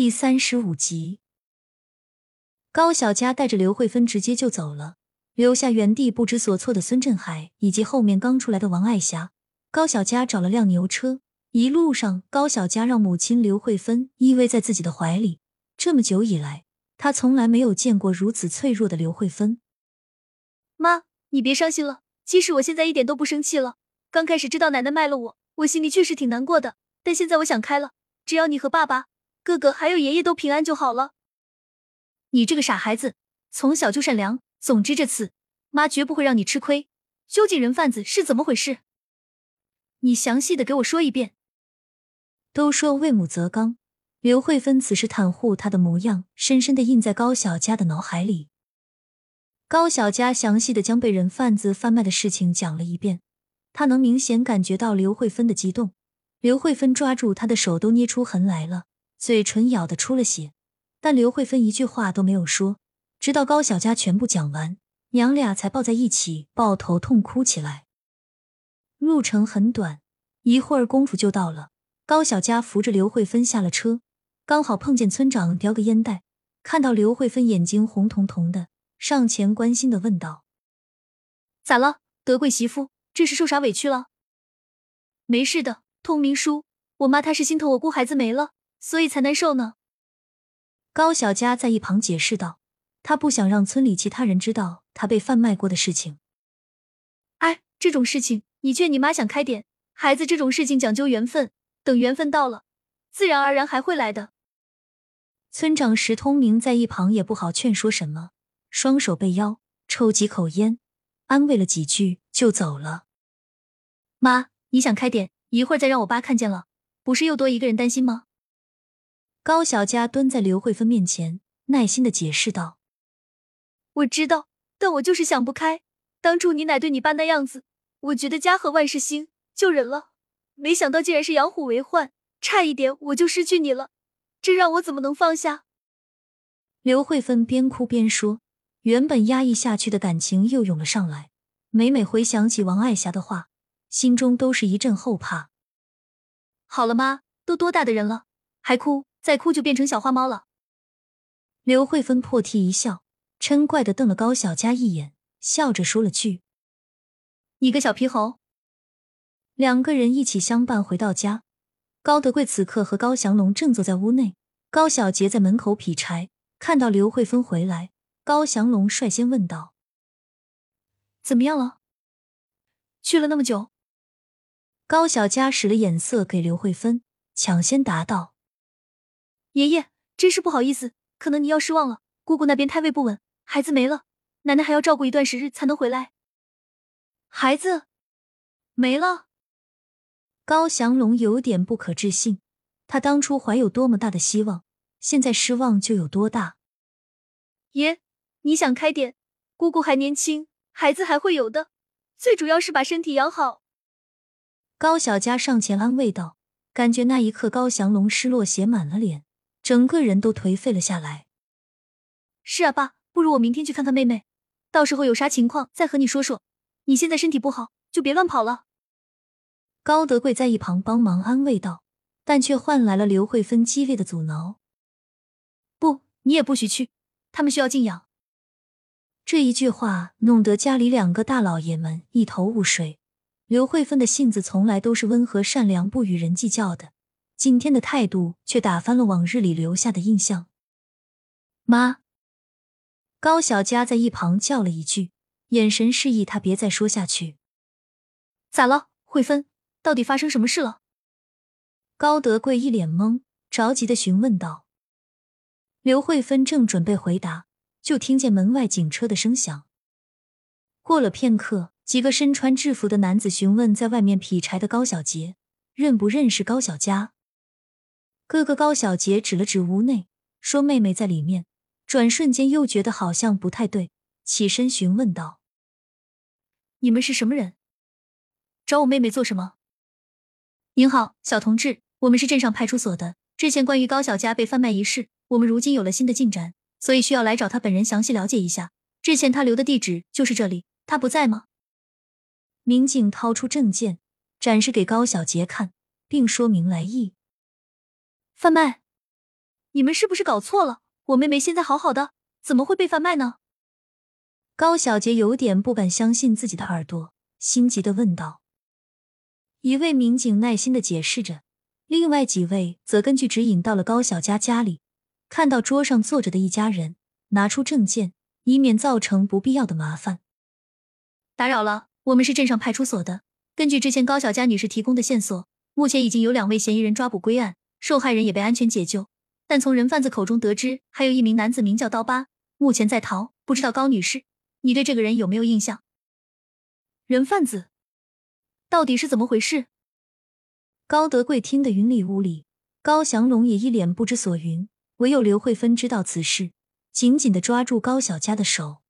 第三十五集，高小佳带着刘慧芬直接就走了，留下原地不知所措的孙振海以及后面刚出来的王爱霞。高小佳找了辆牛车，一路上高小佳让母亲刘慧芬依偎在自己的怀里。这么久以来，她从来没有见过如此脆弱的刘慧芬。妈，你别伤心了，其实我现在一点都不生气了。刚开始知道奶奶卖了我，我心里确实挺难过的，但现在我想开了，只要你和爸爸。哥哥还有爷爷都平安就好了。你这个傻孩子，从小就善良。总之这次妈绝不会让你吃亏。究竟人贩子是怎么回事？你详细的给我说一遍。都说为母则刚，刘慧芬此时袒护他的模样，深深的印在高小佳的脑海里。高小佳详细的将被人贩子贩卖的事情讲了一遍，他能明显感觉到刘慧芬的激动。刘慧芬抓住他的手都捏出痕来了。嘴唇咬得出了血，但刘慧芬一句话都没有说，直到高小佳全部讲完，娘俩才抱在一起抱头痛哭起来。路程很短，一会儿功夫就到了。高小佳扶着刘慧芬下了车，刚好碰见村长叼个烟袋，看到刘慧芬眼睛红彤彤的，上前关心的问道：“咋了，德贵媳妇？这是受啥委屈了？”“没事的，通明叔，我妈她是心疼我姑孩子没了。”所以才难受呢。高小佳在一旁解释道：“她不想让村里其他人知道她被贩卖过的事情。”哎，这种事情你劝你妈想开点。孩子这种事情讲究缘分，等缘分到了，自然而然还会来的。村长石通明在一旁也不好劝说什么，双手背腰，抽几口烟，安慰了几句就走了。妈，你想开点，一会儿再让我爸看见了，不是又多一个人担心吗？高小佳蹲在刘慧芬面前，耐心的解释道：“我知道，但我就是想不开。当初你奶对你爸那样子，我觉得家和万事兴，就忍了。没想到竟然是养虎为患，差一点我就失去你了，这让我怎么能放下？”刘慧芬边哭边说，原本压抑下去的感情又涌了上来。每每回想起王爱霞的话，心中都是一阵后怕。好了，妈，都多大的人了，还哭？再哭就变成小花猫了。刘慧芬破涕一笑，嗔怪的瞪了高小佳一眼，笑着说了句：“你个小皮猴。”两个人一起相伴回到家。高德贵此刻和高祥龙正坐在屋内，高小杰在门口劈柴。看到刘慧芬回来，高祥龙率先问道：“怎么样了？去了那么久？”高小佳使了眼色给刘慧芬，抢先答道。爷爷，真是不好意思，可能你要失望了。姑姑那边胎位不稳，孩子没了，奶奶还要照顾一段时日才能回来。孩子没了，高祥龙有点不可置信。他当初怀有多么大的希望，现在失望就有多大。爷，你想开点，姑姑还年轻，孩子还会有的，最主要是把身体养好。高小佳上前安慰道，感觉那一刻高祥龙失落写满了脸。整个人都颓废了下来。是啊，爸，不如我明天去看看妹妹，到时候有啥情况再和你说说。你现在身体不好，就别乱跑了。高德贵在一旁帮忙安慰道，但却换来了刘慧芬激烈的阻挠。不，你也不许去，他们需要静养。这一句话弄得家里两个大老爷们一头雾水。刘慧芬的性子从来都是温和善良，不与人计较的。今天的态度却打翻了往日里留下的印象。妈，高小佳在一旁叫了一句，眼神示意他别再说下去。咋了，慧芬？到底发生什么事了？高德贵一脸懵，着急的询问道。刘慧芬正准备回答，就听见门外警车的声响。过了片刻，几个身穿制服的男子询问在外面劈柴的高小杰，认不认识高小佳。哥哥高小杰指了指屋内，说：“妹妹在里面。”转瞬间又觉得好像不太对，起身询问道：“你们是什么人？找我妹妹做什么？”“您好，小同志，我们是镇上派出所的。之前关于高小佳被贩卖一事，我们如今有了新的进展，所以需要来找他本人详细了解一下。之前他留的地址就是这里，他不在吗？”民警掏出证件，展示给高小杰看，并说明来意。贩卖，你们是不是搞错了？我妹妹现在好好的，怎么会被贩卖呢？高小杰有点不敢相信自己的耳朵，心急的问道。一位民警耐心的解释着，另外几位则根据指引到了高小佳家里，看到桌上坐着的一家人，拿出证件，以免造成不必要的麻烦。打扰了，我们是镇上派出所的，根据之前高小佳女士提供的线索，目前已经有两位嫌疑人抓捕归案，受害人也被安全解救。但从人贩子口中得知，还有一名男子名叫刀疤，目前在逃。不知道高女士，你对这个人有没有印象？人贩子到底是怎么回事？高德贵听得云里雾里，高祥龙也一脸不知所云。唯有刘慧芬知道此事，紧紧的抓住高小佳的手。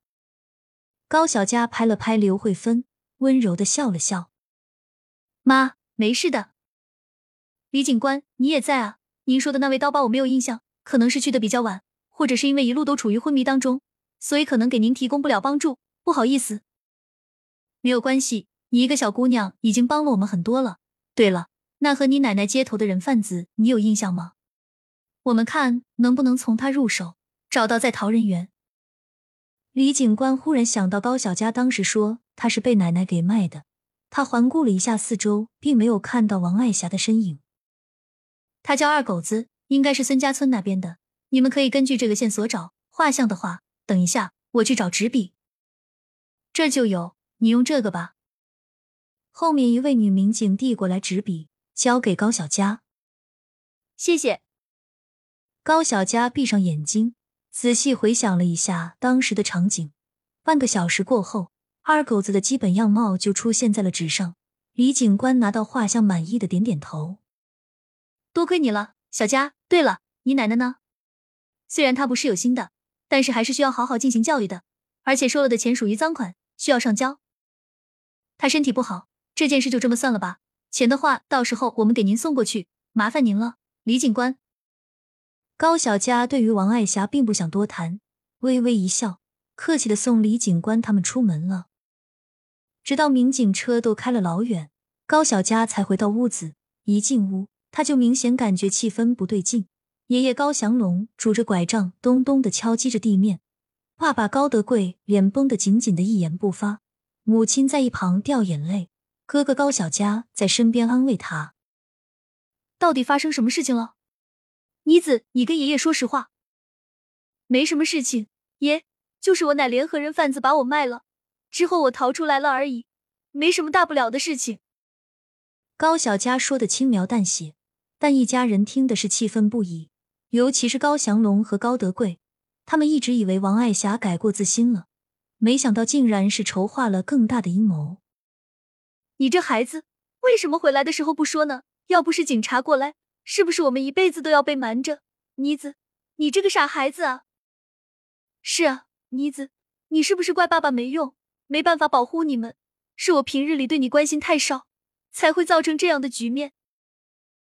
高小佳拍了拍刘慧芬，温柔的笑了笑：“妈，没事的。李警官，你也在啊？”您说的那位刀疤我没有印象，可能是去的比较晚，或者是因为一路都处于昏迷当中，所以可能给您提供不了帮助，不好意思。没有关系，你一个小姑娘已经帮了我们很多了。对了，那和你奶奶接头的人贩子，你有印象吗？我们看能不能从他入手，找到在逃人员。李警官忽然想到高小佳当时说他是被奶奶给卖的，他环顾了一下四周，并没有看到王爱霞的身影。他叫二狗子，应该是孙家村那边的。你们可以根据这个线索找画像的话，等一下我去找纸笔，这就有。你用这个吧。后面一位女民警递过来纸笔，交给高小佳。谢谢。高小佳闭上眼睛，仔细回想了一下当时的场景。半个小时过后，二狗子的基本样貌就出现在了纸上。李警官拿到画像，满意的点点头。多亏你了，小佳。对了，你奶奶呢？虽然她不是有心的，但是还是需要好好进行教育的。而且收了的钱属于赃款，需要上交。她身体不好，这件事就这么算了吧。钱的话，到时候我们给您送过去，麻烦您了，李警官。高小佳对于王爱霞并不想多谈，微微一笑，客气的送李警官他们出门了。直到民警车都开了老远，高小佳才回到屋子。一进屋。他就明显感觉气氛不对劲。爷爷高祥龙拄着拐杖，咚咚的敲击着地面；爸爸高德贵脸绷得紧紧的，一言不发；母亲在一旁掉眼泪，哥哥高小佳在身边安慰他。到底发生什么事情了？妮子，你跟爷爷说实话。没什么事情，爷，就是我奶联合人贩子把我卖了，之后我逃出来了而已，没什么大不了的事情。高小佳说的轻描淡写。但一家人听的是气愤不已，尤其是高祥龙和高德贵，他们一直以为王爱霞改过自新了，没想到竟然是筹划了更大的阴谋。你这孩子为什么回来的时候不说呢？要不是警察过来，是不是我们一辈子都要被瞒着？妮子，你这个傻孩子啊！是啊，妮子，你是不是怪爸爸没用，没办法保护你们？是我平日里对你关心太少，才会造成这样的局面。